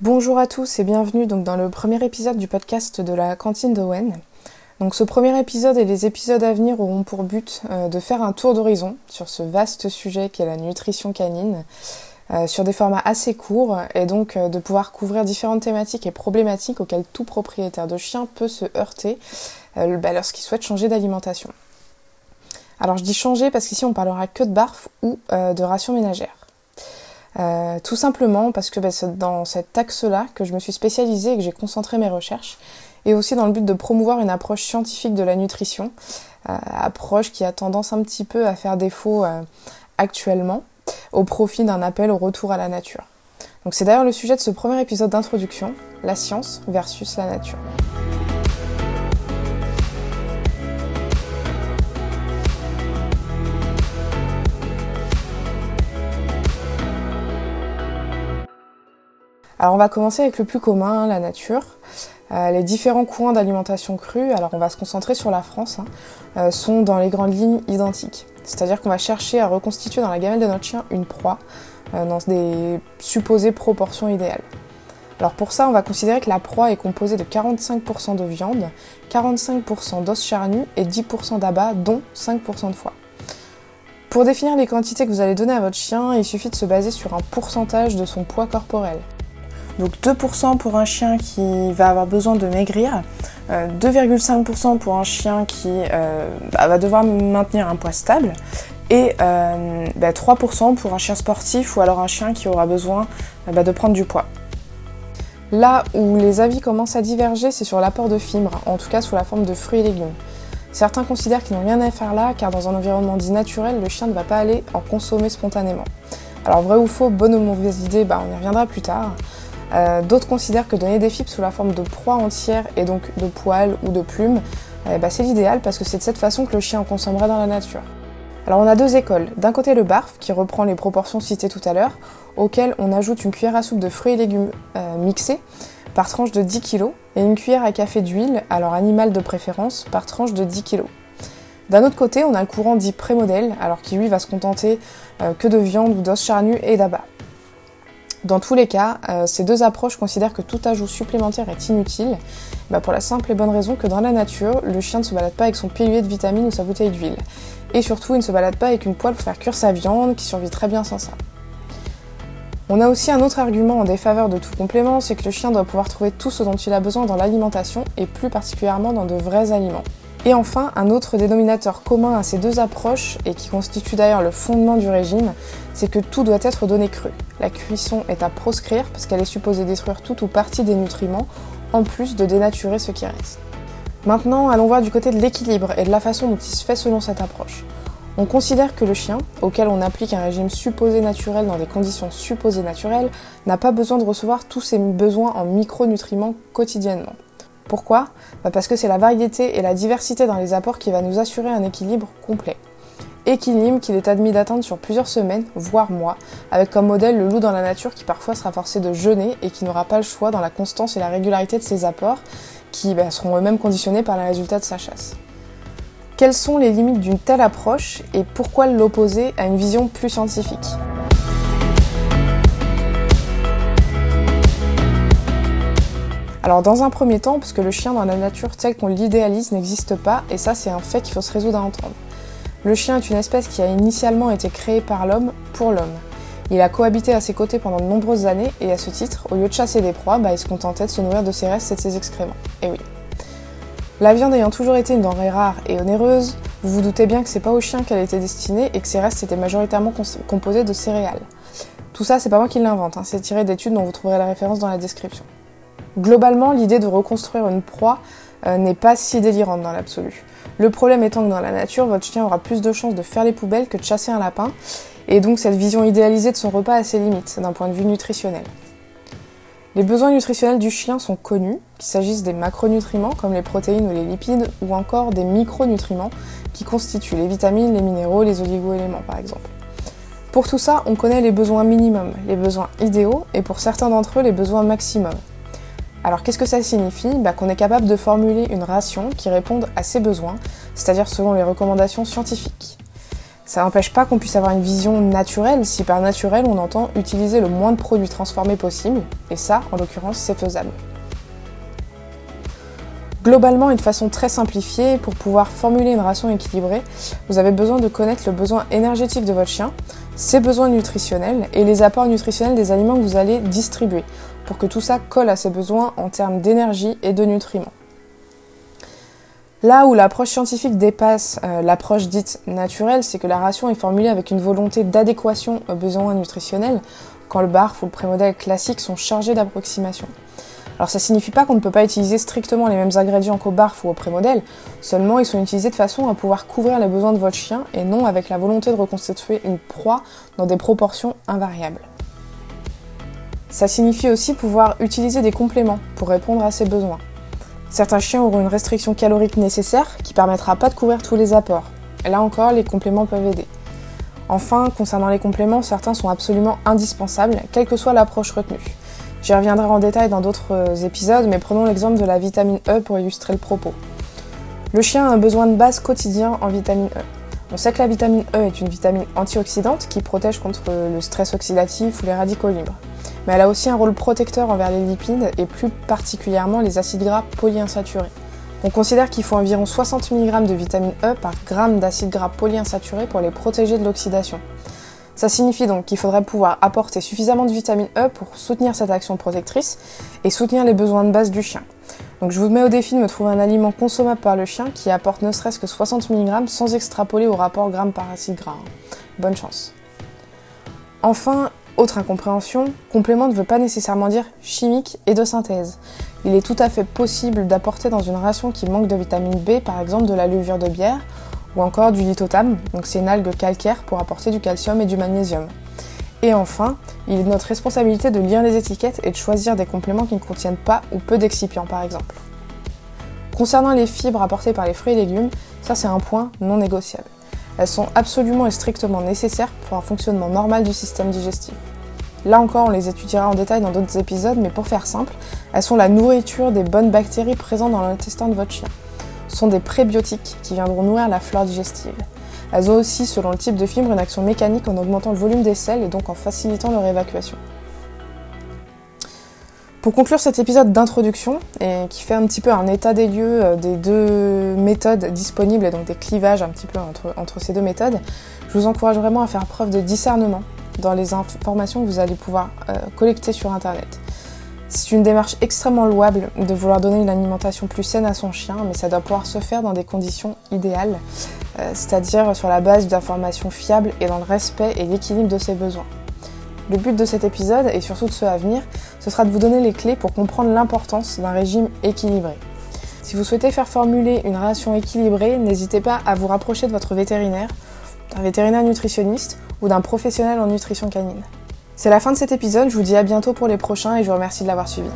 Bonjour à tous et bienvenue donc dans le premier épisode du podcast de la cantine d'Owen. Donc ce premier épisode et les épisodes à venir auront pour but euh, de faire un tour d'horizon sur ce vaste sujet qu'est la nutrition canine, euh, sur des formats assez courts et donc euh, de pouvoir couvrir différentes thématiques et problématiques auxquelles tout propriétaire de chien peut se heurter bah, lorsqu'il souhaite changer d'alimentation. Alors je dis changer parce qu'ici on parlera que de barf ou de ration ménagère. Euh, tout simplement parce que bah, c'est dans cet axe-là que je me suis spécialisée et que j'ai concentré mes recherches, et aussi dans le but de promouvoir une approche scientifique de la nutrition, euh, approche qui a tendance un petit peu à faire défaut euh, actuellement, au profit d'un appel au retour à la nature. Donc c'est d'ailleurs le sujet de ce premier épisode d'introduction, la science versus la nature. Alors on va commencer avec le plus commun, la nature. Euh, les différents courants d'alimentation crue, alors on va se concentrer sur la France, hein, euh, sont dans les grandes lignes identiques. C'est-à-dire qu'on va chercher à reconstituer dans la gamelle de notre chien une proie euh, dans des supposées proportions idéales. Alors pour ça, on va considérer que la proie est composée de 45% de viande, 45% d'os charnus et 10% d'abat, dont 5% de foie. Pour définir les quantités que vous allez donner à votre chien, il suffit de se baser sur un pourcentage de son poids corporel. Donc 2% pour un chien qui va avoir besoin de maigrir, 2,5% euh, pour un chien qui euh, bah, va devoir maintenir un poids stable et 3% euh, bah, pour un chien sportif ou alors un chien qui aura besoin bah, de prendre du poids. Là où les avis commencent à diverger, c'est sur l'apport de fibres, en tout cas sous la forme de fruits et légumes. Certains considèrent qu'ils n'ont rien à faire là, car dans un environnement dit naturel, le chien ne va pas aller en consommer spontanément. Alors vrai ou faux, bonne ou mauvaise idée, on y reviendra plus tard. Euh, d'autres considèrent que donner des fibres sous la forme de proie entière et donc de poils ou de plumes, euh, bah, c'est l'idéal parce que c'est de cette façon que le chien en consommerait dans la nature. Alors on a deux écoles. D'un côté le barf qui reprend les proportions citées tout à l'heure, auquel on ajoute une cuillère à soupe de fruits et légumes euh, mixés par tranche de 10 kg et une cuillère à café d'huile, alors animale de préférence, par tranche de 10 kg. D'un autre côté, on a le courant dit pré-modèle, alors qui lui va se contenter que de viande ou d'os charnus et d'abat. Dans tous les cas, euh, ces deux approches considèrent que tout ajout supplémentaire est inutile, bah, pour la simple et bonne raison que dans la nature, le chien ne se balade pas avec son pilier de vitamines ou sa bouteille d'huile. Et surtout, il ne se balade pas avec une poêle pour faire cuire sa viande, qui survit très bien sans ça. On a aussi un autre argument en défaveur de tout complément, c'est que le chien doit pouvoir trouver tout ce dont il a besoin dans l'alimentation, et plus particulièrement dans de vrais aliments. Et enfin, un autre dénominateur commun à ces deux approches, et qui constitue d'ailleurs le fondement du régime, c'est que tout doit être donné cru. La cuisson est à proscrire parce qu'elle est supposée détruire tout ou partie des nutriments, en plus de dénaturer ce qui reste. Maintenant, allons voir du côté de l'équilibre et de la façon dont il se fait selon cette approche. On considère que le chien, auquel on applique un régime supposé naturel dans des conditions supposées naturelles, n'a pas besoin de recevoir tous ses besoins en micronutriments quotidiennement. Pourquoi bah, Parce que c'est la variété et la diversité dans les apports qui va nous assurer un équilibre complet. Équilibre qu'il est admis d'atteindre sur plusieurs semaines, voire mois, avec comme modèle le loup dans la nature qui parfois sera forcé de jeûner et qui n'aura pas le choix dans la constance et la régularité de ses apports, qui bah, seront eux-mêmes conditionnés par les résultats de sa chasse. Quelles sont les limites d'une telle approche et pourquoi l'opposer à une vision plus scientifique? Alors dans un premier temps, parce que le chien dans la nature tel qu'on l'idéalise n'existe pas, et ça c'est un fait qu'il faut se résoudre à entendre. Le chien est une espèce qui a initialement été créée par l'homme pour l'homme. Il a cohabité à ses côtés pendant de nombreuses années et à ce titre, au lieu de chasser des proies, bah, il se contentait de se nourrir de ses restes et de ses excréments. Et oui. La viande ayant toujours été une denrée rare et onéreuse, vous vous doutez bien que c'est pas au chien qu'elle était destinée et que ses restes étaient majoritairement composés de céréales. Tout ça, c'est pas moi qui l'invente, hein, c'est tiré d'études dont vous trouverez la référence dans la description. Globalement, l'idée de reconstruire une proie euh, n'est pas si délirante dans l'absolu. Le problème étant que dans la nature, votre chien aura plus de chances de faire les poubelles que de chasser un lapin, et donc cette vision idéalisée de son repas a ses limites d'un point de vue nutritionnel. Les besoins nutritionnels du chien sont connus, qu'il s'agisse des macronutriments comme les protéines ou les lipides, ou encore des micronutriments qui constituent les vitamines, les minéraux, les oligo-éléments par exemple. Pour tout ça, on connaît les besoins minimums, les besoins idéaux, et pour certains d'entre eux, les besoins maximums. Alors qu'est-ce que ça signifie bah, Qu'on est capable de formuler une ration qui réponde à ses besoins, c'est-à-dire selon les recommandations scientifiques. Ça n'empêche pas qu'on puisse avoir une vision naturelle, si par naturel on entend utiliser le moins de produits transformés possible, et ça, en l'occurrence, c'est faisable. Globalement, une façon très simplifiée, pour pouvoir formuler une ration équilibrée, vous avez besoin de connaître le besoin énergétique de votre chien, ses besoins nutritionnels et les apports nutritionnels des aliments que vous allez distribuer, pour que tout ça colle à ses besoins en termes d'énergie et de nutriments. Là où l'approche scientifique dépasse euh, l'approche dite naturelle, c'est que la ration est formulée avec une volonté d'adéquation aux besoins nutritionnels, quand le BARF ou le prémodèle classique sont chargés d'approximation. Alors ça signifie pas qu'on ne peut pas utiliser strictement les mêmes ingrédients qu'au barf ou au prémodèle, seulement ils sont utilisés de façon à pouvoir couvrir les besoins de votre chien et non avec la volonté de reconstituer une proie dans des proportions invariables. Ça signifie aussi pouvoir utiliser des compléments pour répondre à ses besoins. Certains chiens auront une restriction calorique nécessaire qui permettra pas de couvrir tous les apports. Là encore, les compléments peuvent aider. Enfin, concernant les compléments, certains sont absolument indispensables, quelle que soit l'approche retenue. J'y reviendrai en détail dans d'autres euh, épisodes, mais prenons l'exemple de la vitamine E pour illustrer le propos. Le chien a un besoin de base quotidien en vitamine E. On sait que la vitamine E est une vitamine antioxydante qui protège contre le stress oxydatif ou les radicaux libres. Mais elle a aussi un rôle protecteur envers les lipides et plus particulièrement les acides gras polyinsaturés. On considère qu'il faut environ 60 mg de vitamine E par gramme d'acides gras polyinsaturés pour les protéger de l'oxydation. Ça signifie donc qu'il faudrait pouvoir apporter suffisamment de vitamine E pour soutenir cette action protectrice et soutenir les besoins de base du chien. Donc je vous mets au défi de me trouver un aliment consommable par le chien qui apporte ne serait-ce que 60 mg sans extrapoler au rapport gramme par acide gras. Bonne chance. Enfin, autre incompréhension, complément ne veut pas nécessairement dire chimique et de synthèse. Il est tout à fait possible d'apporter dans une ration qui manque de vitamine B, par exemple de la levure de bière, ou encore du lithotame, donc c'est une algue calcaire pour apporter du calcium et du magnésium. Et enfin, il est de notre responsabilité de lire les étiquettes et de choisir des compléments qui ne contiennent pas ou peu d'excipients par exemple. Concernant les fibres apportées par les fruits et légumes, ça c'est un point non négociable. Elles sont absolument et strictement nécessaires pour un fonctionnement normal du système digestif. Là encore, on les étudiera en détail dans d'autres épisodes, mais pour faire simple, elles sont la nourriture des bonnes bactéries présentes dans l'intestin de votre chien sont des prébiotiques qui viendront nourrir la flore digestive. Elles ont aussi, selon le type de fibre, une action mécanique en augmentant le volume des selles et donc en facilitant leur évacuation. Pour conclure cet épisode d'introduction, et qui fait un petit peu un état des lieux euh, des deux méthodes disponibles et donc des clivages un petit peu entre ces deux méthodes, je vous encourage vraiment à faire preuve de discernement dans les informations que vous allez pouvoir euh, collecter sur Internet. C'est une démarche extrêmement louable de vouloir donner une alimentation plus saine à son chien, mais ça doit pouvoir se faire dans des conditions idéales, euh, c'est-à-dire sur la base d'informations fiables et dans le respect et l'équilibre de ses besoins. Le but de cet épisode, et surtout de ceux à venir, ce sera de vous donner les clés pour comprendre l'importance d'un régime équilibré. Si vous souhaitez faire formuler une ration équilibrée, n'hésitez pas à vous rapprocher de votre vétérinaire, d'un vétérinaire nutritionniste ou d'un professionnel en nutrition canine. C'est la fin de cet épisode, je vous dis à bientôt pour les prochains et je vous remercie de l'avoir suivi.